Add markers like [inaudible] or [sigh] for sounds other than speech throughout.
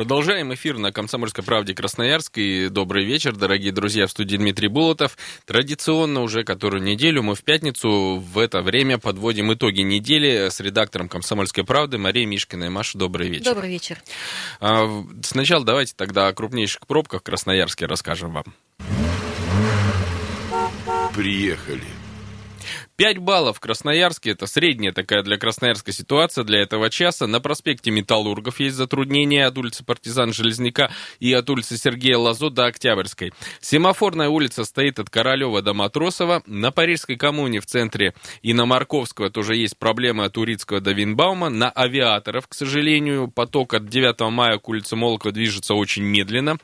Продолжаем эфир на «Комсомольской правде» Красноярск. И добрый вечер, дорогие друзья, в студии Дмитрий Булатов. Традиционно уже которую неделю мы в пятницу в это время подводим итоги недели с редактором «Комсомольской правды» Марией Мишкиной. Маша, добрый вечер. Добрый вечер. А, сначала давайте тогда о крупнейших пробках в Красноярске расскажем вам. Приехали. 5 баллов в Красноярске, это средняя такая для Красноярска ситуация для этого часа. На проспекте Металлургов есть затруднения от улицы Партизан Железняка и от улицы Сергея Лазо до Октябрьской. Семафорная улица стоит от Королева до Матросова. На Парижской коммуне в центре и на Марковского тоже есть проблемы от Урицкого до Винбаума. На Авиаторов, к сожалению, поток от 9 мая к улице Молокова движется очень медленно.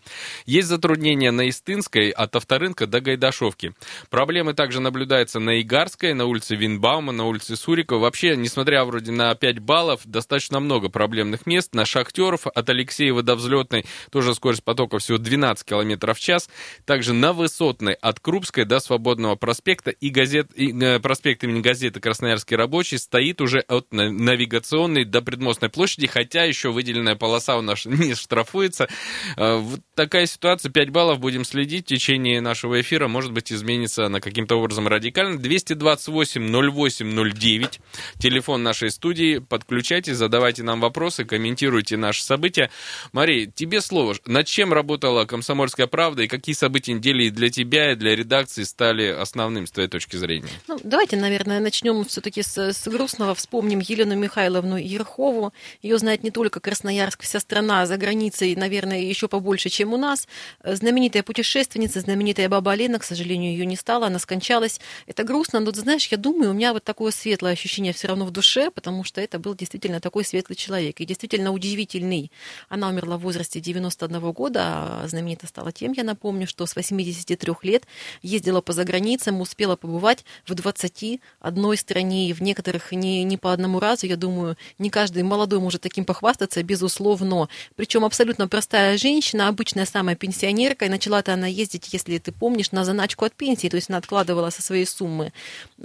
Есть затруднения на Истынской от Авторынка до Гайдашовки. Проблемы также наблюдаются на Игарской, на улице Винбаума, на улице Сурикова. Вообще, несмотря вроде на 5 баллов, достаточно много проблемных мест. На Шахтеров от Алексеева до Взлетной тоже скорость потока всего 12 км в час. Также на Высотной от Крупской до Свободного проспекта и, газет, и э, проспект имени газеты «Красноярский рабочий» стоит уже от навигационной до Предмостной площади, хотя еще выделенная полоса у нас [laughs] не штрафуется. Э, вот такая ситуация. 5 баллов будем следить в течение нашего эфира. Может быть, изменится на каким-то образом радикально. 228 0809, телефон нашей студии. Подключайтесь, задавайте нам вопросы, комментируйте наши события. Мария, тебе слово. Над чем работала «Комсомольская правда» и какие события недели для тебя и для редакции стали основным с твоей точки зрения? Ну, давайте, наверное, начнем все-таки с, с грустного. Вспомним Елену Михайловну Ерхову. Ее знает не только Красноярск, вся страна за границей, наверное, еще побольше, чем у нас. Знаменитая путешественница, знаменитая баба Лена, к сожалению, ее не стало, она скончалась. Это грустно, но, знаешь, знаешь, я думаю, у меня вот такое светлое ощущение все равно в душе, потому что это был действительно такой светлый человек. И действительно удивительный. Она умерла в возрасте 91 года, а знаменита стала тем, я напомню, что с 83 лет ездила по заграницам, успела побывать в 21 стране, и в некоторых не, не по одному разу, я думаю, не каждый молодой может таким похвастаться, безусловно. Причем абсолютно простая женщина, обычная самая пенсионерка, и начала-то она ездить, если ты помнишь, на заначку от пенсии, то есть она откладывала со своей суммы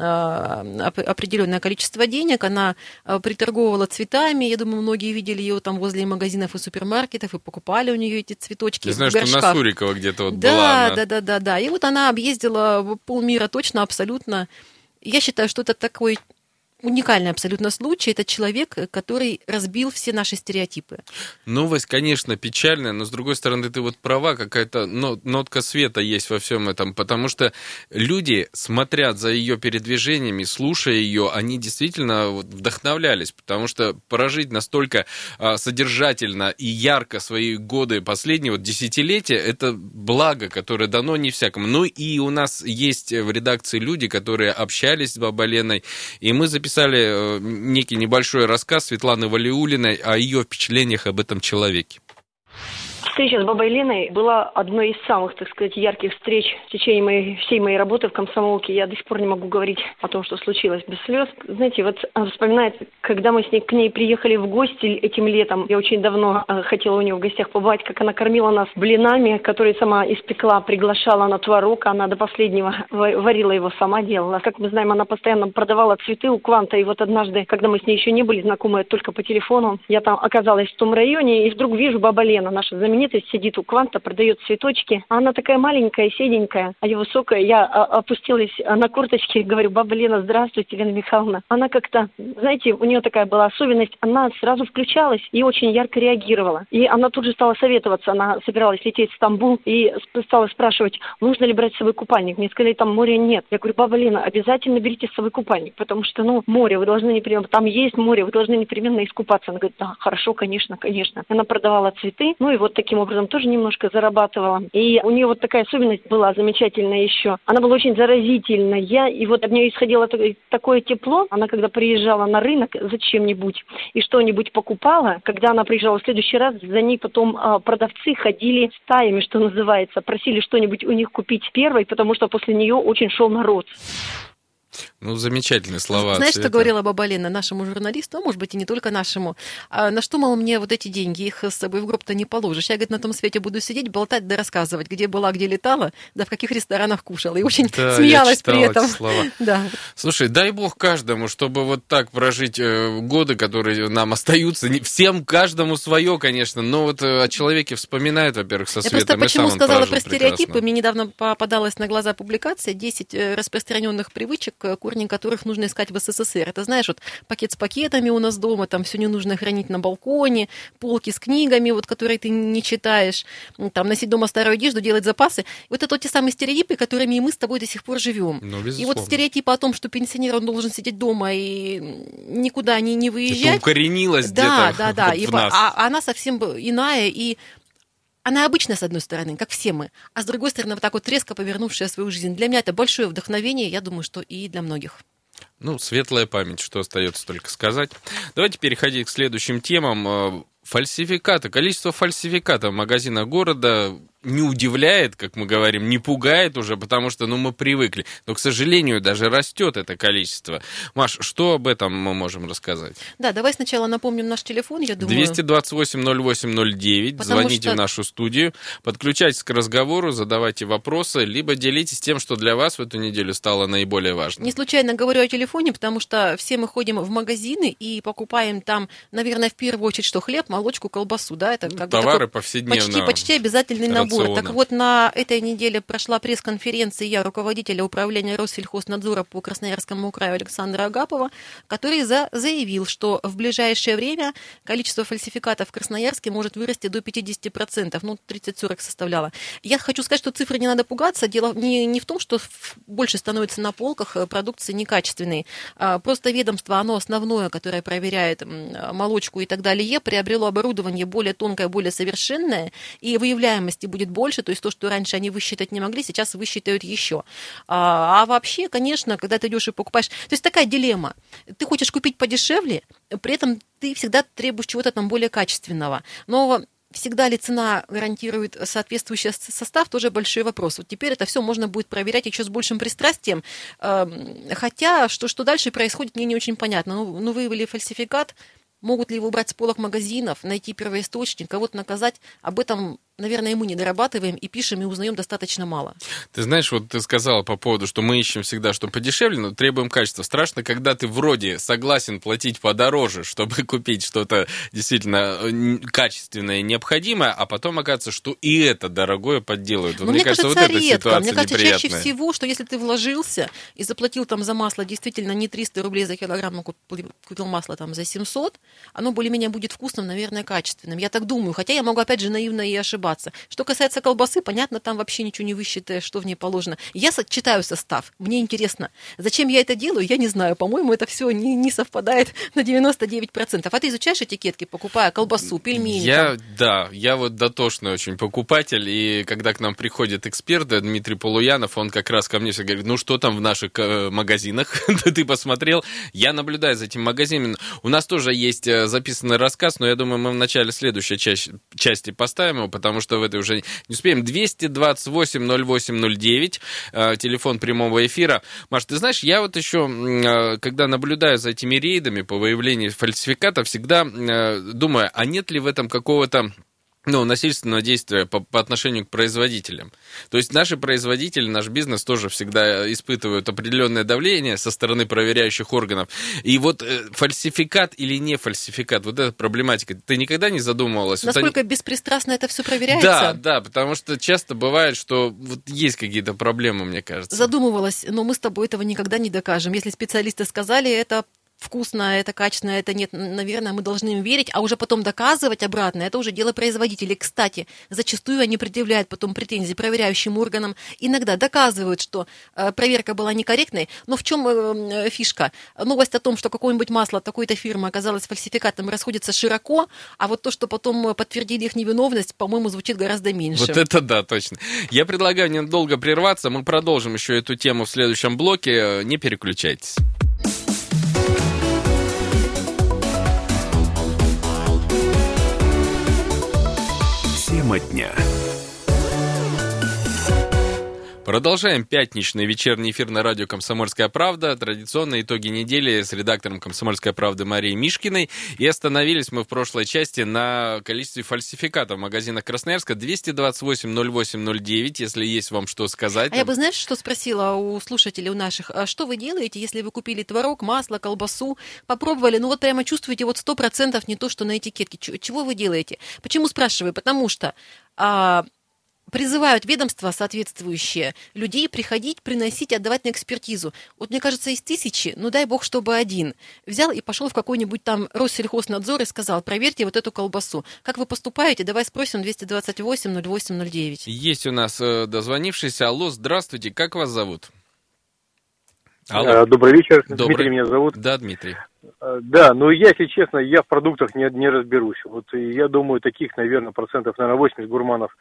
определенное количество денег, она э, приторговывала цветами, я думаю, многие видели ее там возле магазинов и супермаркетов и покупали у нее эти цветочки. Я знаю, что на Сурикова где-то вот да, была. Да, да, да, да, да. И вот она объездила полмира точно, абсолютно. Я считаю, что это такой уникальный абсолютно случай. Это человек, который разбил все наши стереотипы. Новость, конечно, печальная, но с другой стороны, ты вот права, какая-то нотка света есть во всем этом, потому что люди смотрят за ее передвижениями, слушая ее, они действительно вдохновлялись, потому что прожить настолько а, содержательно и ярко свои годы последнего десятилетия, это благо, которое дано не всякому. Ну и у нас есть в редакции люди, которые общались с Бабаленой, и мы записали написали э, некий небольшой рассказ Светланы Валиулиной о ее впечатлениях об этом человеке. Встреча с Бабой Леной была одной из самых, так сказать, ярких встреч в течение моей, всей моей работы в комсомолке. Я до сих пор не могу говорить о том, что случилось без слез. Знаете, вот вспоминается, когда мы с ней к ней приехали в гости этим летом. Я очень давно э, хотела у нее в гостях побывать, как она кормила нас блинами, которые сама испекла, приглашала на творог. Она до последнего варила его сама, делала. Как мы знаем, она постоянно продавала цветы у Кванта. И вот однажды, когда мы с ней еще не были знакомы, только по телефону, я там оказалась в том районе, и вдруг вижу Баба Лена, наша знаменитая знаменитость сидит у Кванта, продает цветочки. А она такая маленькая, седенькая, а я высокая. Я а, опустилась на курточки и [laughs] говорю, баба Лена, здравствуйте, Лена Михайловна. Она как-то, знаете, у нее такая была особенность, она сразу включалась и очень ярко реагировала. И она тут же стала советоваться, она собиралась лететь в Стамбул и стала спрашивать, нужно ли брать с собой купальник. Мне сказали, там моря нет. Я говорю, баба Лена, обязательно берите с собой купальник, потому что, ну, море, вы должны непременно, там есть море, вы должны непременно искупаться. Она говорит, да, хорошо, конечно, конечно. Она продавала цветы, ну и вот таким образом тоже немножко зарабатывала. И у нее вот такая особенность была замечательная еще. Она была очень заразительная, и вот от нее исходило такое тепло. Она когда приезжала на рынок зачем-нибудь и что-нибудь покупала, когда она приезжала в следующий раз, за ней потом а, продавцы ходили стаями, что называется, просили что-нибудь у них купить первой, потому что после нее очень шел народ. Ну, замечательные слова. Знаешь, Цвета. что говорила баба Лена нашему журналисту, а может быть и не только нашему? А, на что, мол, мне вот эти деньги, их с собой в гроб-то не положишь. Я, говорит, на том свете буду сидеть, болтать да рассказывать, где была, где летала, да в каких ресторанах кушала. И очень да, смеялась при этом. слова. [laughs] да. Слушай, дай бог каждому, чтобы вот так прожить э, годы, которые нам остаются. Не, всем, каждому свое, конечно, но вот э, о человеке вспоминают, во-первых, со светом. Я просто почему сказала про стереотипы, прекрасно. мне недавно попадалась на глаза публикация 10 э, распространенных привычек, корни которых нужно искать в СССР. Это, знаешь, вот пакет с пакетами у нас дома, там все не нужно хранить на балконе, полки с книгами, вот, которые ты не читаешь, там носить дома старую одежду, делать запасы. Вот это те самые стереотипы, которыми и мы с тобой до сих пор живем. Ну, и вот стереотипы о том, что пенсионер он должен сидеть дома и никуда не, не выезжать. Это укоренилось да, Да, [laughs] да, да. И, а она совсем иная, и она обычная, с одной стороны, как все мы, а с другой стороны, вот так вот резко повернувшая свою жизнь. Для меня это большое вдохновение, я думаю, что и для многих. Ну, светлая память, что остается только сказать. Давайте переходить к следующим темам. Фальсификаты, количество фальсификатов в магазинах города не удивляет, как мы говорим, не пугает уже, потому что, ну, мы привыкли. Но, к сожалению, даже растет это количество. Маш, что об этом мы можем рассказать? Да, давай сначала напомним наш телефон, я думаю. 228-08-09, звоните что... в нашу студию, подключайтесь к разговору, задавайте вопросы, либо делитесь тем, что для вас в эту неделю стало наиболее важным. Не случайно говорю о телефоне, потому что все мы ходим в магазины и покупаем там, наверное, в первую очередь, что хлеб, молочку, колбасу, да, это как Товары бы повседневного. Почти, почти обязательный набор набор. Так вот, на этой неделе прошла пресс-конференция я руководителя управления Россельхознадзора по Красноярскому краю Александра Агапова, который за, заявил, что в ближайшее время количество фальсификатов в Красноярске может вырасти до 50%, ну, 30-40 составляло. Я хочу сказать, что цифры не надо пугаться. Дело не, не в том, что больше становится на полках э, продукции некачественной. А, просто ведомство, оно основное, которое проверяет молочку и так далее, приобрело оборудование более тонкое, более совершенное, и выявляемости будет будет больше, то есть то, что раньше они высчитать не могли, сейчас высчитают еще. А, а вообще, конечно, когда ты идешь и покупаешь, то есть такая дилемма. Ты хочешь купить подешевле, при этом ты всегда требуешь чего-то там более качественного. Но всегда ли цена гарантирует соответствующий состав, тоже большой вопрос. Вот теперь это все можно будет проверять еще с большим пристрастием. Эм, хотя, что, что дальше происходит, мне не очень понятно. Ну, ну выявили фальсификат, могут ли его убрать с полок магазинов, найти первоисточник, кого-то наказать, об этом наверное, мы не дорабатываем и пишем, и узнаем достаточно мало. Ты знаешь, вот ты сказала по поводу, что мы ищем всегда, что подешевле, но требуем качества. Страшно, когда ты вроде согласен платить подороже, чтобы [laughs] купить что-то действительно э, качественное и необходимое, а потом оказывается, что и это дорогое подделывают. Вот, мне, мне кажется, кажется, вот редко. эта ситуация Мне кажется, неприятная. чаще всего, что если ты вложился и заплатил там за масло действительно не 300 рублей за килограмм, но купил масло там за 700, оно более-менее будет вкусным, наверное, качественным. Я так думаю, хотя я могу, опять же, наивно и ошибаться ошибаться. Что касается колбасы, понятно, там вообще ничего не высчитаешь, что в ней положено. Я читаю состав, мне интересно. Зачем я это делаю, я не знаю. По-моему, это все не, не совпадает [laughs] на 99%. А ты изучаешь этикетки, покупая колбасу, пельмени? Я, там? да, я вот дотошный очень покупатель, и когда к нам приходит эксперт, Дмитрий Полуянов, он как раз ко мне все говорит, ну что там в наших э, магазинах, [laughs] ты посмотрел? Я наблюдаю за этим магазином. У нас тоже есть э, записанный рассказ, но я думаю, мы в начале следующей части поставим его, потому что в этой уже не успеем. 228-08-09, э, телефон прямого эфира. Маш, ты знаешь, я вот еще, э, когда наблюдаю за этими рейдами по выявлению фальсификатов, всегда э, думаю, а нет ли в этом какого-то ну, насильственного действия по, по отношению к производителям. То есть наши производители, наш бизнес тоже всегда испытывают определенное давление со стороны проверяющих органов. И вот э, фальсификат или не фальсификат, вот эта проблематика, ты никогда не задумывалась? Насколько вот они... беспристрастно это все проверяется? Да, да, потому что часто бывает, что вот есть какие-то проблемы, мне кажется. Задумывалась, но мы с тобой этого никогда не докажем. Если специалисты сказали, это вкусно, это качественно, это нет, наверное, мы должны им верить, а уже потом доказывать обратно, это уже дело производителей. Кстати, зачастую они предъявляют потом претензии проверяющим органам, иногда доказывают, что э, проверка была некорректной, но в чем э, фишка? Новость о том, что какое-нибудь масло такой-то фирмы оказалось фальсификатом, расходится широко, а вот то, что потом подтвердили их невиновность, по-моему, звучит гораздо меньше. Вот это да, точно. Я предлагаю недолго прерваться, мы продолжим еще эту тему в следующем блоке, не переключайтесь. Тема дня. Продолжаем пятничный вечерний эфир на радио «Комсомольская правда». Традиционные итоги недели с редактором «Комсомольской правды» Марией Мишкиной. И остановились мы в прошлой части на количестве фальсификатов в магазинах Красноярска. 228-08-09, если есть вам что сказать. А я бы, знаешь, что спросила у слушателей у наших? А что вы делаете, если вы купили творог, масло, колбасу, попробовали, ну вот прямо чувствуете вот сто процентов не то, что на этикетке. Чего вы делаете? Почему спрашиваю? Потому что а, призывают ведомства соответствующие людей приходить, приносить, отдавать на экспертизу. Вот мне кажется, из тысячи, ну дай бог, чтобы один взял и пошел в какой-нибудь там Россельхознадзор и сказал, проверьте вот эту колбасу. Как вы поступаете? Давай спросим 228 08 09. Есть у нас э, дозвонившийся. Алло, здравствуйте, как вас зовут? Алло. Добрый вечер, Добрый. Дмитрий меня зовут. Да, Дмитрий. Да, ну я, если честно, я в продуктах не, не разберусь. Вот я думаю, таких, наверное, процентов, наверное, 80 гурманов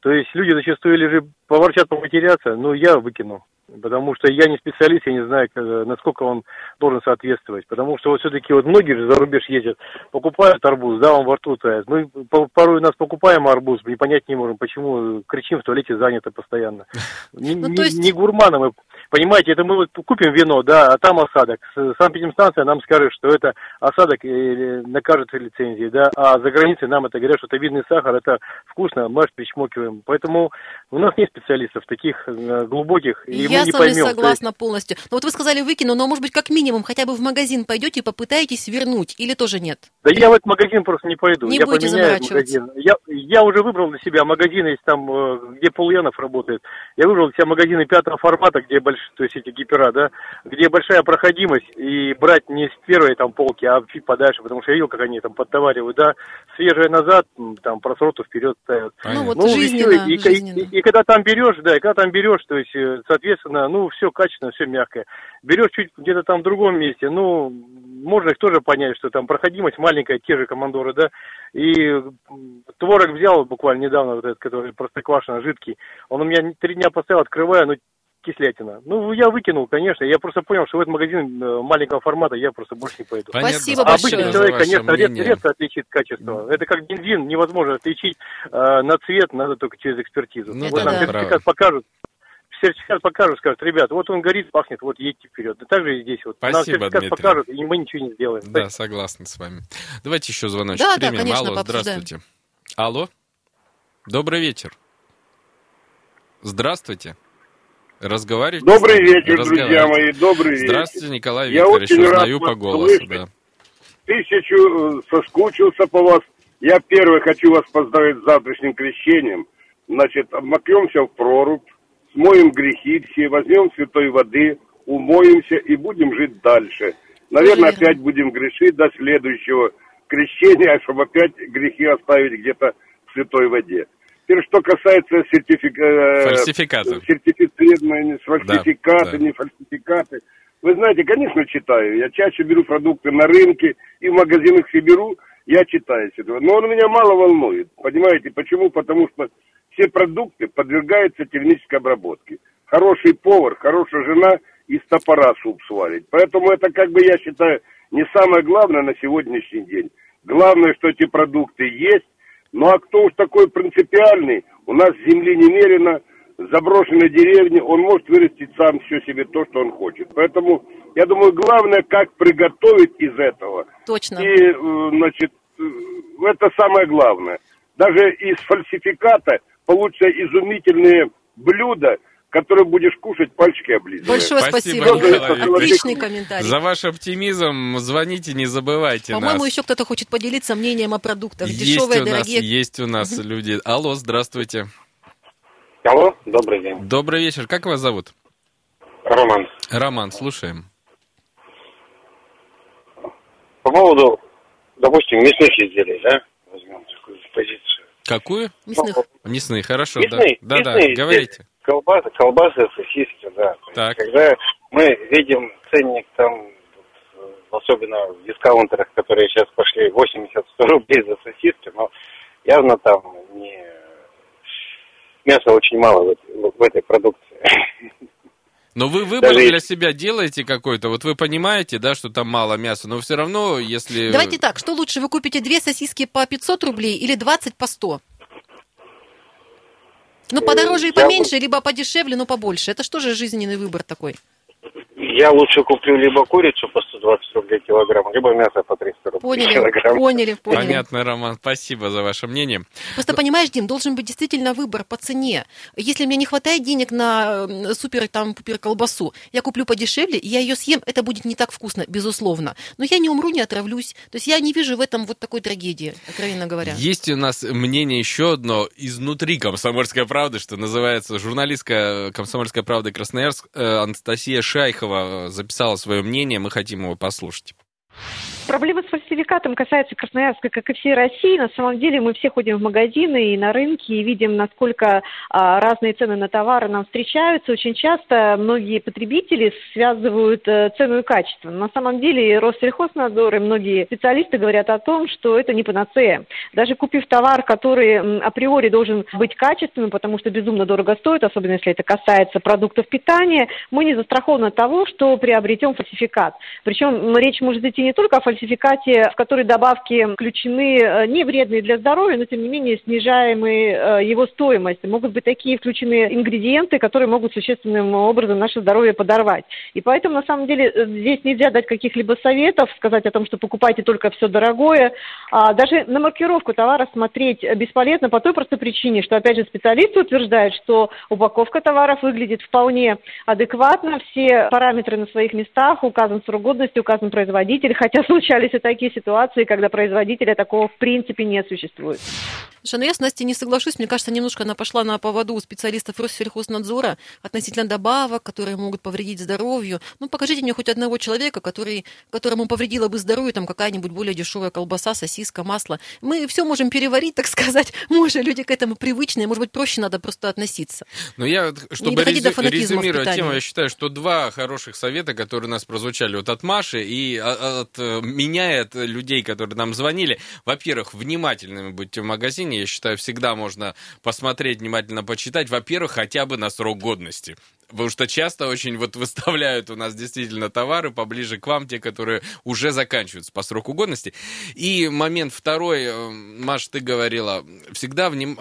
то есть люди зачастую или же поворчат, поматерятся, ну, я выкину. Потому что я не специалист, я не знаю, насколько он должен соответствовать. Потому что вот все-таки вот многие же за рубеж ездят, покупают арбуз, да, он во рту тает. Мы порой нас покупаем арбуз, не понять не можем, почему кричим в туалете занято постоянно. [laughs] Не, ну, есть... не гурманы мы Понимаете, это мы вот купим вино, да, а там осадок. Санэпидемстанция нам скажет, что это осадок накажет лицензии, да, а за границей нам это говорят, что это видный сахар, это вкусно, мы аж причмокиваем. Поэтому у нас нет специалистов таких э, глубоких, и Я мы не с вами поймем. согласна есть... полностью. Но вот вы сказали выкину, но может быть как минимум хотя бы в магазин пойдете и попытаетесь вернуть, или тоже нет? Да я в этот магазин просто не пойду. Не я будете поменяю магазин. Я, я уже выбрал для себя магазин, есть там, э, где Полуянов работает. Я выбрал для себя магазины пятого формата, где больш... то есть эти гипер мастера, да, где большая проходимость, и брать не с первой там полки, а чуть подальше, потому что я видел, как они там подтоваривают, да, свежее назад, там просроту вперед ставят. Ну вот ну, жизненно, и, и, жизненно. И, и, и когда там берешь, да, и когда там берешь, то есть, э, соответственно, ну, все качественно, все мягкое. Берешь чуть где-то там в другом месте, ну, можно их тоже понять, что там проходимость маленькая, те же командоры, да, и творог взял буквально недавно, вот этот, который простоквашино, жидкий, он у меня три дня поставил, открываю, ну, кислятина. Ну, я выкинул, конечно. Я просто понял, что в этот магазин э, маленького формата я просто больше не пойду. Понятно. Спасибо а большое. Обычный человек, конечно, редко, редко отличит качество. Это как бензин, невозможно отличить э, на цвет, надо только через экспертизу. Ну, вот да, нам да. сертификат покажут, сертификат покажут, скажут, ребят, вот он горит, пахнет, вот едьте вперед. Да так же и здесь вот. Спасибо, Нам сертификат Дмитрий. покажут, и мы ничего не сделаем. Да, Спасибо. согласен с вами. Давайте еще звоночек да, примем. Да, конечно, Алло, здравствуйте. Алло, добрый вечер. Здравствуйте. Разговаривайте. Добрый вечер, друзья мои, добрый вечер. Здравствуйте, Николай Викторович, Я очень узнаю по голосу. Да. Тысячу э, соскучился по вас. Я первый хочу вас поздравить с завтрашним крещением. Значит, обмакнемся в прорубь, смоем грехи все, возьмем святой воды, умоемся и будем жить дальше. Наверное, Верно. опять будем грешить до следующего крещения, чтобы опять грехи оставить где-то в святой воде. Теперь, что касается сертифика... Э, фальсификатов. Сертифицированные, фальсификаты, да, да. не фальсификаты. Вы знаете, конечно, читаю. Я чаще беру продукты на рынке и в магазинах все беру. Я читаю этого. Но он меня мало волнует. Понимаете, почему? Потому что все продукты подвергаются термической обработке. Хороший повар, хорошая жена из топора суп сварить. Поэтому это, как бы, я считаю, не самое главное на сегодняшний день. Главное, что эти продукты есть, ну а кто уж такой принципиальный, у нас земли немерено, заброшенной деревни, он может вырастить сам все себе то, что он хочет. Поэтому, я думаю, главное, как приготовить из этого. Точно. И, э, значит, э, это самое главное. Даже из фальсификата получатся изумительные блюда, который будешь кушать, пальчики облизывая. Большое спасибо. спасибо. Отличный комментарий. За ваш оптимизм звоните, не забывайте По-моему, еще кто-то хочет поделиться мнением о продуктах. Есть Дешевые, у нас, дорогие. Есть у нас люди. Алло, здравствуйте. Алло, добрый день. Добрый вечер. Как вас зовут? Роман. Роман, слушаем. По поводу, допустим, мясных изделий, да? Какую? Мясных. Мясные, хорошо. Мясные, да, да, мясные да, говорите. Колбасы, колбасы, сосиски, да. Так. Когда мы видим ценник там, особенно в дискаунтерах, которые сейчас пошли 80-100 рублей за сосиски, но явно там не... мяса очень мало в, в этой продукции. [laughs] Но вы выбор Даже... для себя делаете какой-то, вот вы понимаете, да, что там мало мяса, но все равно, если... Давайте так, что лучше, вы купите две сосиски по 500 рублей или 20 по 100? Ну, подороже и поменьше, либо подешевле, но побольше. Это что же жизненный выбор такой? Я лучше куплю либо курицу по 120 рублей килограмм, либо мясо по 300 рублей поняли, килограмм. Поняли, поняли. Понятно, Роман, спасибо за ваше мнение. Просто понимаешь, Дим, должен быть действительно выбор по цене. Если мне не хватает денег на супер там пупер колбасу, я куплю подешевле, я ее съем, это будет не так вкусно, безусловно. Но я не умру, не отравлюсь. То есть я не вижу в этом вот такой трагедии, откровенно говоря. Есть у нас мнение еще одно изнутри комсомольской правды, что называется журналистка комсомольской правды Красноярск э, Анастасия Шайхова Э, записала свое мнение, мы хотим его послушать. Проблема с фальсификатом касается Красноярска, как и всей России. На самом деле мы все ходим в магазины и на рынки и видим, насколько а, разные цены на товары нам встречаются. Очень часто многие потребители связывают а, цену и качество. На самом деле Россельхознадзор и многие специалисты говорят о том, что это не панацея. Даже купив товар, который априори должен быть качественным, потому что безумно дорого стоит, особенно если это касается продуктов питания, мы не застрахованы от того, что приобретем фальсификат. Причем речь может идти не только о фальсификате, в которой добавки включены э, не вредные для здоровья, но тем не менее снижаемые э, его стоимость. Могут быть такие включены ингредиенты, которые могут существенным образом наше здоровье подорвать. И поэтому на самом деле э, здесь нельзя дать каких-либо советов, сказать о том, что покупайте только все дорогое. А даже на маркировку товара смотреть бесполезно по той простой причине, что опять же специалисты утверждают, что упаковка товаров выглядит вполне адекватно, все параметры на своих местах, указан срок годности, указан производитель, хотя случались и такие ситуации, когда производителя такого в принципе не существует. Слушай, ну я с Настей не соглашусь. Мне кажется, немножко она пошла на поводу у специалистов Россельхознадзора относительно добавок, которые могут повредить здоровью. Ну, покажите мне хоть одного человека, который, которому повредила бы здоровью там какая-нибудь более дешевая колбаса, сосиска, масло. Мы все можем переварить, так сказать. [laughs] Мы люди к этому привычные. Может быть, проще надо просто относиться. Но я, чтобы резю- резюмировать тему, я считаю, что два хороших совета, которые у нас прозвучали вот от Маши и а, от, от меня и от людей, которые нам звонили. Во-первых, внимательными будьте в магазине. Я считаю, всегда можно посмотреть, внимательно почитать. Во-первых, хотя бы на срок годности. Потому что часто очень вот выставляют у нас действительно товары поближе к вам, те, которые уже заканчиваются по сроку годности. И момент второй, э, Маш, ты говорила, всегда вним...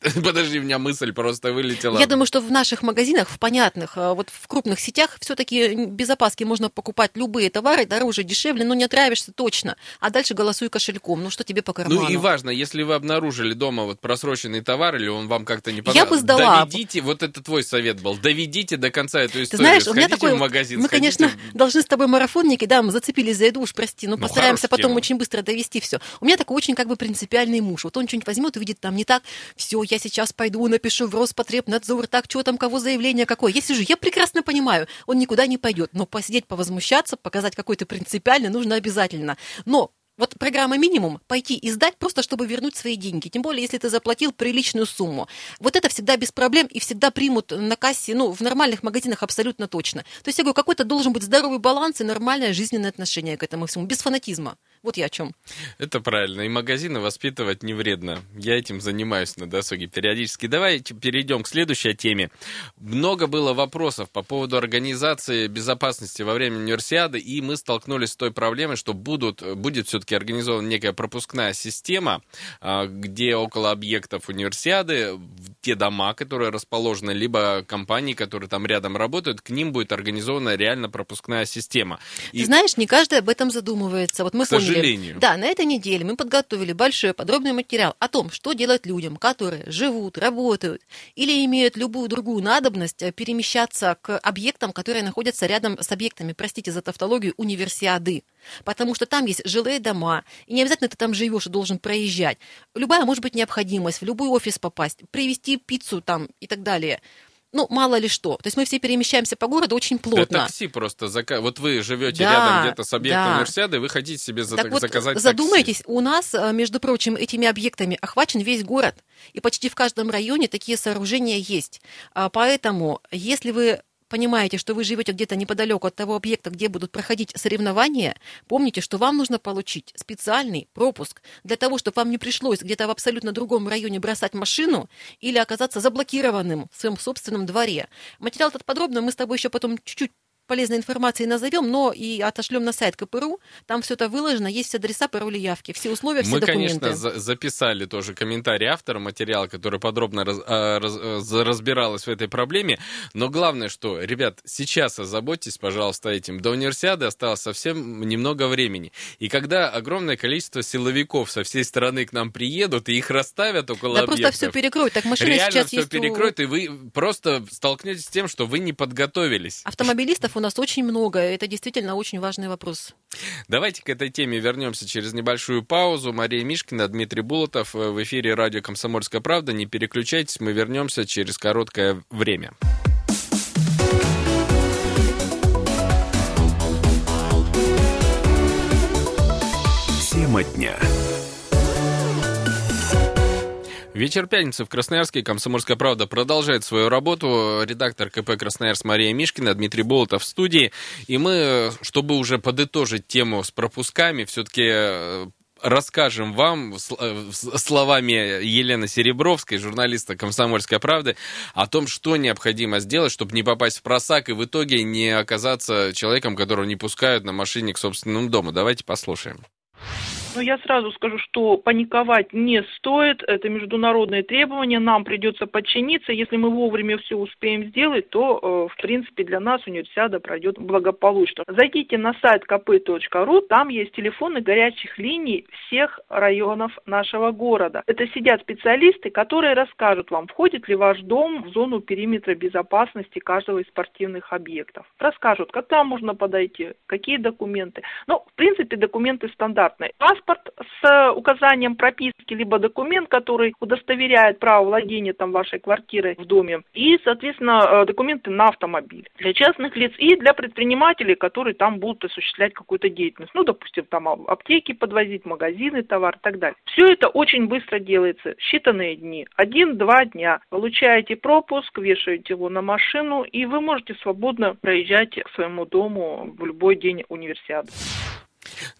[laughs] Подожди, у меня мысль просто вылетела. Я думаю, что в наших магазинах, в понятных, э, вот в крупных сетях, все-таки без опаски можно покупать любые товары, дороже, дешевле, но не отравишься точно. А дальше голосуй кошельком. Ну что тебе по карману? Ну и важно, если вы обнаружили дома вот просроченный товар, или он вам как-то не понравился, я бы сдала. доведите, вот это твой совет был, доведите до конца эту историю. Ты знаешь, у меня такой, в магазин, мы, сходите... конечно, должны с тобой марафонники, да, мы зацепились за еду, уж прости, но ну, постараемся потом тема. очень быстро довести все. У меня такой очень как бы принципиальный муж. Вот он что-нибудь возьмет, увидит там не так, все, я сейчас пойду напишу в Роспотребнадзор, так, что там, кого заявление какое. Я сижу, я прекрасно понимаю, он никуда не пойдет, но посидеть, повозмущаться, показать какой-то принципиальный нужно обязательно. Но вот программа минимум пойти и сдать просто, чтобы вернуть свои деньги. Тем более, если ты заплатил приличную сумму. Вот это всегда без проблем и всегда примут на кассе, ну, в нормальных магазинах абсолютно точно. То есть, я говорю, какой-то должен быть здоровый баланс и нормальное жизненное отношение к этому всему, без фанатизма. Вот я о чем. Это правильно. И магазины воспитывать не вредно. Я этим занимаюсь на досуге периодически. Давайте перейдем к следующей теме. Много было вопросов по поводу организации безопасности во время универсиады, и мы столкнулись с той проблемой, что будут, будет все-таки организована некая пропускная система, а, где около объектов универсиады, те дома, которые расположены, либо компании, которые там рядом работают, к ним будет организована реально пропускная система. И... Ты знаешь, не каждый об этом задумывается. Вот мы сожалению. Да, на этой неделе мы подготовили большой подробный материал о том, что делать людям, которые живут, работают или имеют любую другую надобность э, перемещаться к объектам, которые находятся рядом с объектами, простите за тавтологию, универсиады. Потому что там есть жилые дома, и не обязательно ты там живешь и должен проезжать. Любая может быть необходимость, в любой офис попасть, привезти пиццу там и так далее ну, мало ли что. То есть мы все перемещаемся по городу очень плотно. Да, такси просто. Зака... Вот вы живете да, рядом где-то с объектом да. универсиады, вы хотите себе за... так вот, заказать задумайтесь, такси. у нас, э, между прочим, этими объектами охвачен весь город. И почти в каждом районе такие сооружения есть. А поэтому, если вы понимаете, что вы живете где-то неподалеку от того объекта, где будут проходить соревнования, помните, что вам нужно получить специальный пропуск для того, чтобы вам не пришлось где-то в абсолютно другом районе бросать машину или оказаться заблокированным в своем собственном дворе. Материал этот подробно мы с тобой еще потом чуть-чуть полезной информацией назовем, но и отошлем на сайт КПРУ. Там все это выложено, есть адреса, пароли, явки, все условия, все Мы, документы. Мы, конечно, за записали тоже комментарий автора материала, который подробно раз, а, раз, а, разбиралась в этой проблеме. Но главное, что, ребят, сейчас озаботьтесь, пожалуйста, этим. До универсиады осталось совсем немного времени. И когда огромное количество силовиков со всей стороны к нам приедут и их расставят около да объектов, просто все перекроют. Так машины реально сейчас все есть перекроют, у... и вы просто столкнетесь с тем, что вы не подготовились. Автомобилистов у нас очень много. Это действительно очень важный вопрос. Давайте к этой теме вернемся через небольшую паузу. Мария Мишкина, Дмитрий Булатов э, в эфире радио «Комсомольская правда». Не переключайтесь, мы вернемся через короткое время. Тема дня. Вечер пятницы в Красноярске. Комсомольская правда продолжает свою работу. Редактор КП Красноярск Мария Мишкина, Дмитрий Болотов в студии. И мы, чтобы уже подытожить тему с пропусками, все-таки э, расскажем вам э, словами Елены Серебровской, журналиста «Комсомольской правды», о том, что необходимо сделать, чтобы не попасть в просак и в итоге не оказаться человеком, которого не пускают на машине к собственному дому. Давайте послушаем. Но я сразу скажу, что паниковать не стоит. Это международные требования. Нам придется подчиниться. Если мы вовремя все успеем сделать, то, э, в принципе, для нас универсиада пройдет благополучно. Зайдите на сайт kp.ru. Там есть телефоны горячих линий всех районов нашего города. Это сидят специалисты, которые расскажут вам, входит ли ваш дом в зону периметра безопасности каждого из спортивных объектов. Расскажут, когда можно подойти, какие документы. Ну, в принципе, документы стандартные. Вас паспорт с указанием прописки, либо документ, который удостоверяет право владения там вашей квартиры в доме, и, соответственно, э, документы на автомобиль для частных лиц и для предпринимателей, которые там будут осуществлять какую-то деятельность. Ну, допустим, там аптеки подвозить, магазины, товар и так далее. Все это очень быстро делается, считанные дни, один-два дня. Получаете пропуск, вешаете его на машину, и вы можете свободно проезжать к своему дому в любой день универсиады.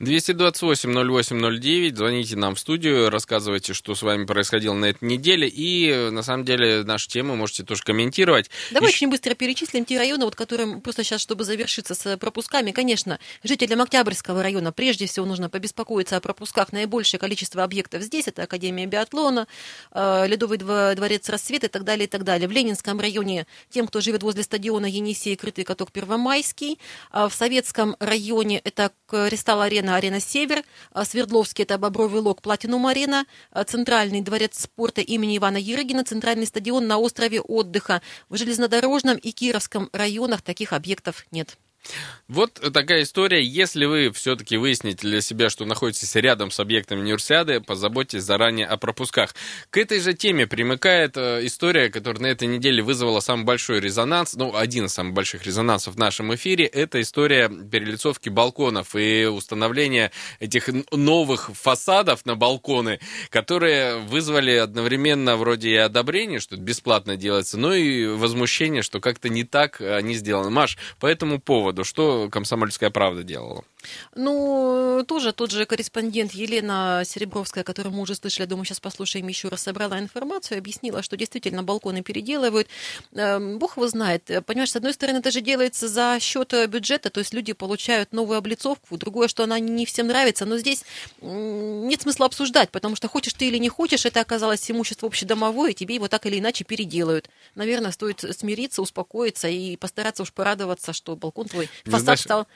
228-08-09, звоните нам в студию, рассказывайте, что с вами происходило на этой неделе, и, на самом деле, нашу тему можете тоже комментировать. Давай Еще... очень быстро перечислим те районы, вот, которые просто сейчас, чтобы завершиться с пропусками. Конечно, жителям Октябрьского района прежде всего нужно побеспокоиться о пропусках. Наибольшее количество объектов здесь, это Академия биатлона, э, Ледовый дворец рассвет и так далее, и так далее. В Ленинском районе тем, кто живет возле стадиона Енисей, крытый каток Первомайский. А в Советском районе это Кристалл арена, арена Север, а, Свердловский это Бобровый лог, Платинум арена, а, Центральный дворец спорта имени Ивана Ерыгина, Центральный стадион на острове отдыха. В железнодорожном и Кировском районах таких объектов нет. Вот такая история. Если вы все-таки выясните для себя, что находитесь рядом с объектом универсиады, позаботьтесь заранее о пропусках. К этой же теме примыкает э, история, которая на этой неделе вызвала самый большой резонанс, ну, один из самых больших резонансов в нашем эфире. Это история перелицовки балконов и установления этих новых фасадов на балконы, которые вызвали одновременно вроде и одобрение, что это бесплатно делается, но и возмущение, что как-то не так они сделаны. Маш, по этому поводу поводу? Что «Комсомольская правда» делала? Ну, тоже тот же корреспондент Елена Серебровская, которую мы уже слышали, думаю, сейчас послушаем еще раз, собрала информацию, объяснила, что действительно балконы переделывают. Эм, бог его знает. Понимаешь, с одной стороны, это же делается за счет бюджета, то есть люди получают новую облицовку, другое, что она не всем нравится, но здесь нет смысла обсуждать, потому что хочешь ты или не хочешь, это оказалось имущество общедомовое, и тебе его так или иначе переделают. Наверное, стоит смириться, успокоиться и постараться уж порадоваться, что балкон твой фасад знаешь, стал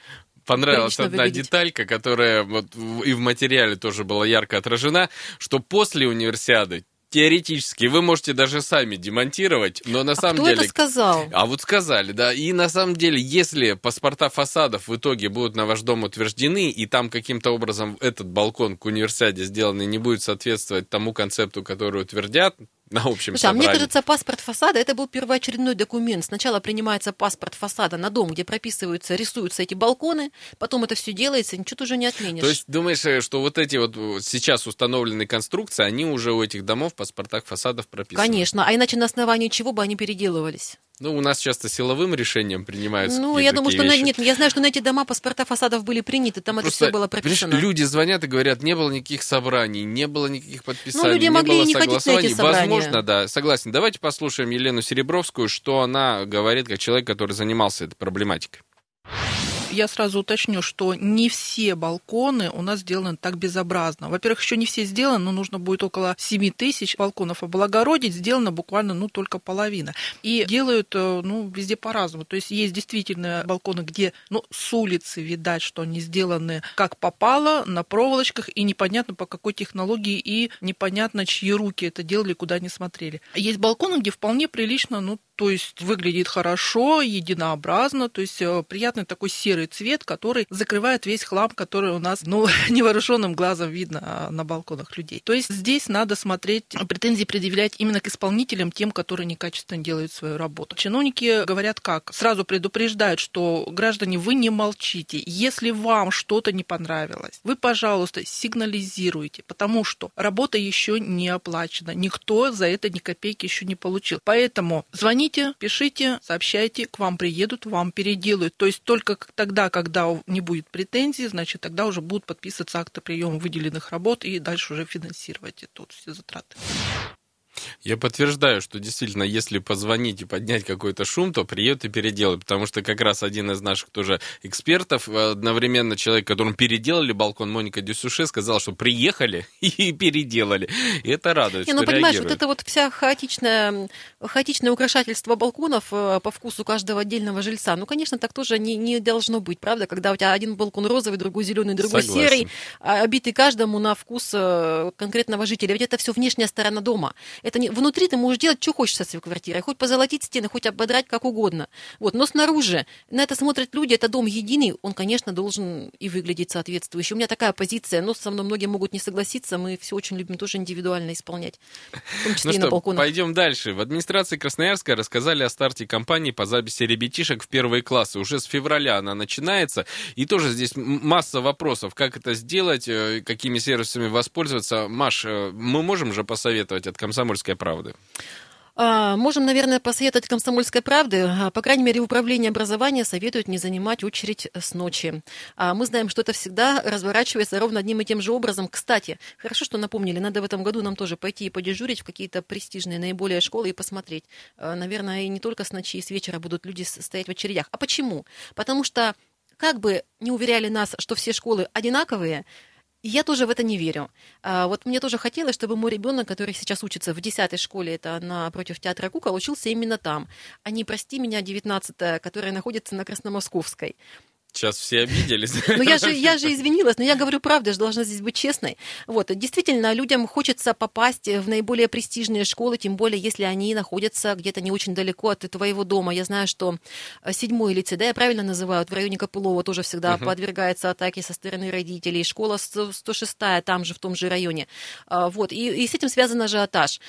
понравилась одна выглядеть. деталька, которая вот и в материале тоже была ярко отражена, что после универсиады теоретически вы можете даже сами демонтировать, но на а самом кто деле... это сказал? А вот сказали, да. И на самом деле, если паспорта фасадов в итоге будут на ваш дом утверждены, и там каким-то образом этот балкон к универсиаде сделанный не будет соответствовать тому концепту, который утвердят, на общем Слушай, собрании. а мне кажется, паспорт фасада это был первоочередной документ. Сначала принимается паспорт фасада на дом, где прописываются, рисуются эти балконы, потом это все делается, ничего ты уже не отменишь. То есть думаешь, э, что вот эти вот сейчас установленные конструкции, они уже у этих домов в паспортах фасадов прописаны? Конечно, а иначе на основании чего бы они переделывались? Ну, у нас часто силовым решением принимаются. Ну, я думаю, что на, нет, я знаю, что на эти дома паспорта фасадов были приняты, там Просто, это все было прописано. Люди звонят и говорят, не было никаких собраний, не было никаких подписаний, ну, люди не могли было не согласований. Ходить на эти Возможно, да, согласен. Давайте послушаем Елену Серебровскую, что она говорит как человек, который занимался этой проблематикой. Я сразу уточню, что не все балконы у нас сделаны так безобразно. Во-первых, еще не все сделаны, но нужно будет около 7 тысяч балконов облагородить. Сделано буквально, ну, только половина. И делают, э, ну, везде по-разному. То есть есть действительно балконы, где, ну, с улицы видать, что они сделаны как попало, на проволочках, и непонятно по какой технологии, и непонятно, чьи руки это делали, куда они смотрели. Есть балконы, где вполне прилично, ну, то есть выглядит хорошо, единообразно, то есть э, приятный такой серый цвет, который закрывает весь хлам, который у нас, ну, [laughs] невооруженным глазом видно а, на балконах людей. То есть здесь надо смотреть, претензии предъявлять именно к исполнителям, тем, которые некачественно делают свою работу. Чиновники говорят как? Сразу предупреждают, что граждане, вы не молчите. Если вам что-то не понравилось, вы, пожалуйста, сигнализируйте, потому что работа еще не оплачена. Никто за это ни копейки еще не получил. Поэтому звоните Звоните, пишите, сообщайте, к вам приедут, вам переделают. То есть только тогда, когда не будет претензий, значит, тогда уже будут подписываться акты приема выделенных работ и дальше уже финансировать это все затраты. Я подтверждаю, что действительно, если позвонить и поднять какой-то шум, то приедут и переделают, потому что как раз один из наших тоже экспертов, одновременно человек, которому переделали балкон, Моника Дюсуше, сказал, что приехали [laughs] и переделали. И это радует, Не, ну, понимаешь, вот это вот вся хаотичная, хаотичное украшательство балконов э, по вкусу каждого отдельного жильца, ну, конечно, так тоже не, не должно быть, правда, когда у тебя один балкон розовый, другой зеленый, другой Согласен. серый, а, обитый каждому на вкус э, конкретного жителя. Ведь это все внешняя сторона дома. Это не, внутри ты можешь делать, что хочешь со своей квартирой. Хоть позолотить стены, хоть ободрать как угодно. Вот. Но снаружи на это смотрят люди, это дом единый, он, конечно, должен и выглядеть соответствующе. У меня такая позиция, но со мной многие могут не согласиться, мы все очень любим тоже индивидуально исполнять, в том числе ну и что, на балконах. пойдем дальше. В администрации Красноярска рассказали о старте кампании по записи ребятишек в первые классы. Уже с февраля она начинается, и тоже здесь масса вопросов, как это сделать, э, какими сервисами воспользоваться. Маш, э, мы можем же посоветовать от комсомольского «Комсомольской правды»? А, можем, наверное, посоветовать «Комсомольской правды». А, по крайней мере, управление образования советует не занимать очередь с ночи. А, мы знаем, что это всегда разворачивается ровно одним и тем же образом. Кстати, хорошо, что напомнили, надо в этом году нам тоже пойти и подежурить в какие-то престижные наиболее школы и посмотреть. Наверное, и не только с ночи, и с вечера будут люди стоять в очередях. А почему? Потому что как бы не уверяли нас, что все школы одинаковые, я тоже в это не верю. А, вот мне тоже хотелось, чтобы мой ребенок, который сейчас учится в 10 школе, это напротив театра кукол, учился именно там, а не, прости меня, 19 которая находится на Красномосковской. Сейчас все обиделись. Ну, я же, я же [laughs] извинилась, но я говорю правду, я же должна здесь быть честной. Вот, действительно, людям хочется попасть в наиболее престижные школы, тем более, если они находятся где-то не очень далеко от твоего дома. Я знаю, что седьмой лицей, да, я правильно называю, в районе Копылова тоже всегда uh-huh. подвергается атаке со стороны родителей. Школа 106 там же, в том же районе. А, вот, и, и с этим связан ажиотаж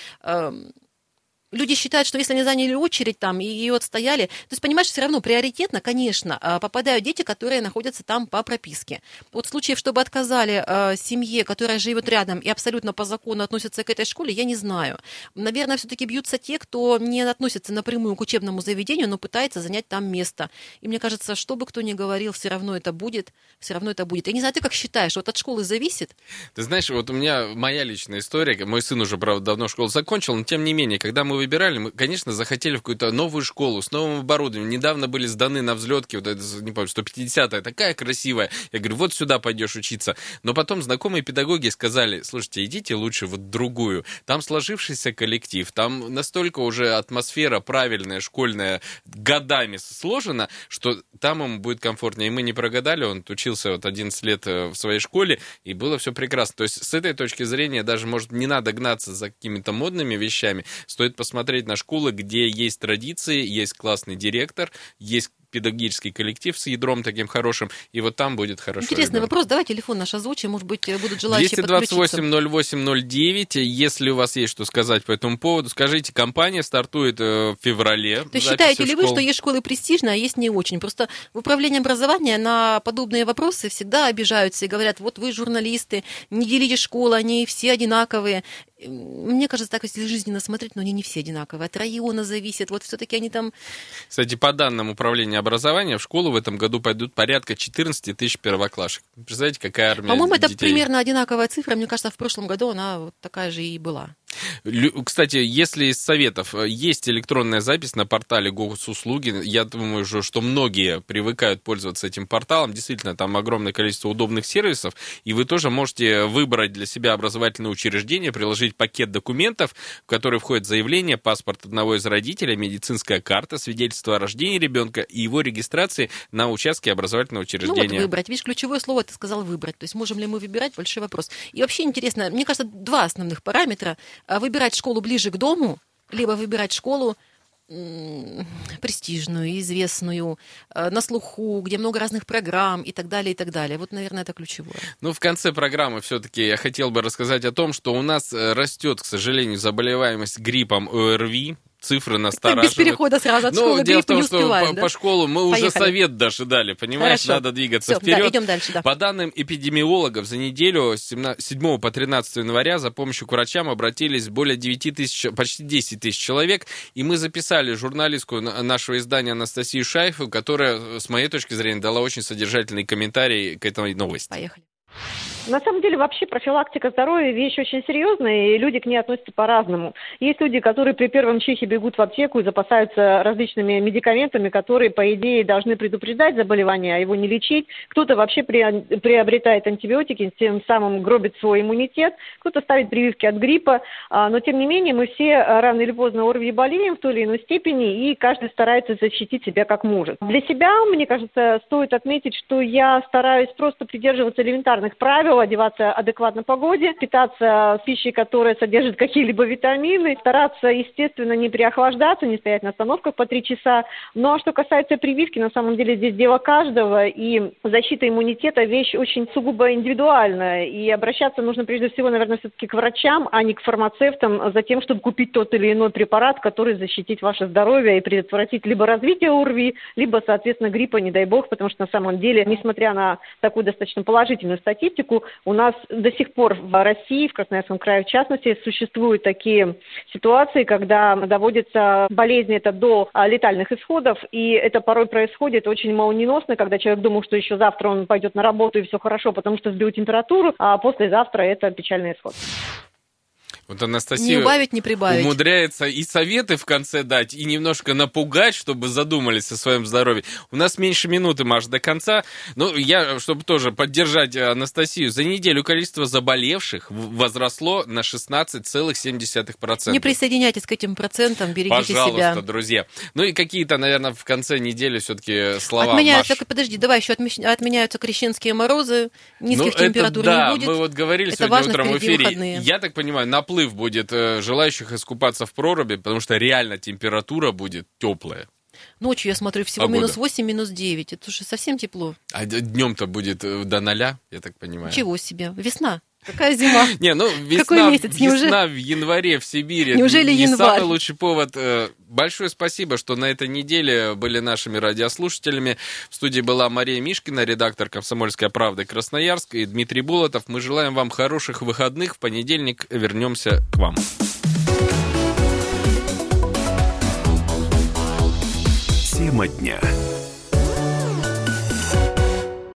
люди считают, что если они заняли очередь там и ее отстояли, то есть, понимаешь, все равно приоритетно, конечно, а, попадают дети, которые находятся там по прописке. Вот случаев, чтобы отказали э, семье, которая живет рядом и абсолютно по закону относится к этой школе, я не знаю. Наверное, все-таки бьются те, кто не относится напрямую к учебному заведению, но пытается занять там место. И мне кажется, что бы кто ни говорил, все равно это будет, все равно это будет. Я не знаю, ты как считаешь, вот от школы зависит? Ты знаешь, вот у меня моя личная история, мой сын уже, правда, давно школу закончил, но тем не менее, когда мы выбирали, мы, конечно, захотели в какую-то новую школу с новым оборудованием. Недавно были сданы на взлетке, вот это, не помню, 150-я, такая красивая. Я говорю, вот сюда пойдешь учиться. Но потом знакомые педагоги сказали, слушайте, идите лучше вот другую. Там сложившийся коллектив, там настолько уже атмосфера правильная, школьная, годами сложена, что там ему будет комфортнее. И мы не прогадали, он учился вот 11 лет э, в своей школе, и было все прекрасно. То есть с этой точки зрения даже, может, не надо гнаться за какими-то модными вещами, стоит посмотреть на школы, где есть традиции, есть классный директор, есть педагогический коллектив с ядром таким хорошим, и вот там будет хорошо. Интересный ребенку. вопрос. Давай телефон наш озвучим, может быть, будут желающие 228-08-09. Если у вас есть что сказать по этому поводу, скажите, компания стартует э, в феврале. То есть считаете ли вы, что есть школы престижные, а есть не очень? Просто в управлении образования на подобные вопросы всегда обижаются и говорят, вот вы журналисты, не делите школы, они все одинаковые. Мне кажется, так, если жизненно смотреть, но они не все одинаковые. От района зависит. Вот все-таки они там... Кстати, по данным управления образования, в школу в этом году пойдут порядка 14 тысяч первоклашек. Представляете, какая армия По-моему, детей? это примерно одинаковая цифра. Мне кажется, в прошлом году она вот такая же и была. Кстати, если из советов э, есть электронная запись на портале госуслуги, я думаю, что многие привыкают пользоваться этим порталом. Действительно, там огромное количество удобных сервисов, и вы тоже можете выбрать для себя образовательное учреждение, приложить пакет документов, в который входит заявление, паспорт одного из родителей, медицинская карта, свидетельство о рождении ребенка и его регистрации на участке образовательного учреждения. Ну вот выбрать. Видишь, ключевое слово ты сказал выбрать. То есть можем ли мы выбирать? Большой вопрос. И вообще интересно, мне кажется, два основных параметра. А выбирать школу ближе к дому, либо выбирать школу престижную, известную, э, на слуху, где много разных программ и так далее, и так далее. Вот, наверное, это ключевое. Ну, в конце программы все-таки я хотел бы рассказать о том, что у нас э, растет, к сожалению, заболеваемость гриппом ОРВИ цифры настораживают. Без перехода сразу от ну, школы дело в том, что успеваем, по, да? по школу мы Поехали. уже совет даже дали, понимаешь, Хорошо. надо двигаться Всё, вперед. Да, идем дальше, да. По данным эпидемиологов, за неделю с 7 по 13 января за помощью к врачам обратились более 9 тысяч, почти 10 тысяч человек, и мы записали журналистку нашего издания Анастасию Шайфу, которая, с моей точки зрения, дала очень содержательный комментарий к этой новости. Поехали. На самом деле, вообще профилактика здоровья вещь очень серьезная, и люди к ней относятся по-разному. Есть люди, которые при первом чихе бегут в аптеку и запасаются различными медикаментами, которые, по идее, должны предупреждать заболевание, а его не лечить. Кто-то вообще при- приобретает антибиотики, тем самым гробит свой иммунитет. Кто-то ставит прививки от гриппа. А, Но, тем не менее, мы все рано или поздно ОРВИ болеем в той или иной степени, и каждый старается защитить себя как может. Для себя, мне кажется, стоит отметить, что я стараюсь просто придерживаться элементарных правил, одеваться адекватно погоде, питаться пищей, которая содержит какие-либо витамины, стараться, естественно, не переохлаждаться, не стоять на остановках по три часа. Ну а что касается прививки, на самом деле здесь дело каждого, и защита иммунитета вещь очень сугубо индивидуальная, и обращаться нужно прежде всего, наверное, все-таки к врачам, а не к фармацевтам за тем, чтобы купить тот или иной препарат, который защитит ваше здоровье и предотвратить либо развитие ОРВИ, либо, соответственно, гриппа, не дай бог, потому что на самом деле, несмотря на такую достаточно положительную статистику, у нас до сих пор в России, в Красноярском крае в частности, существуют такие ситуации, когда доводится болезнь это до а, летальных исходов, и это порой происходит очень молниеносно, когда человек думал, что еще завтра он пойдет на работу и все хорошо, потому что сбил температуру, а послезавтра это печальный исход. Вот Анастасия Не убавить, не прибавить. умудряется и советы в конце дать, и немножко напугать, чтобы задумались о своем здоровье. У нас меньше минуты, Маш, до конца. Ну, я, чтобы тоже поддержать Анастасию, за неделю количество заболевших возросло на 16,7%. Не присоединяйтесь к этим процентам, берегите Пожалуйста, себя. друзья. Ну и какие-то, наверное, в конце недели все-таки слова, Отменяются, Маш. подожди, давай еще отмещ- отменяются крещенские морозы, низких ну, температур это, да, не будет. мы вот говорили Это сегодня важно, утром в эфире. выходные. Я так понимаю, наплыв будет э, желающих искупаться в проруби, потому что реально температура будет теплая. Ночью я смотрю всего Погода. минус 8, минус 9. Это уже совсем тепло. А днем-то будет э, до ноля, я так понимаю. Чего себе? Весна. Какая зима? [laughs] Не, ну весна, Какой месяц? весна в январе в Сибири. Неужели не январь? самый лучший повод. Э, Большое спасибо, что на этой неделе были нашими радиослушателями. В студии была Мария Мишкина, редактор «Комсомольской правды» Красноярск, и Дмитрий Болотов. Мы желаем вам хороших выходных. В понедельник вернемся к вам. Тема дня.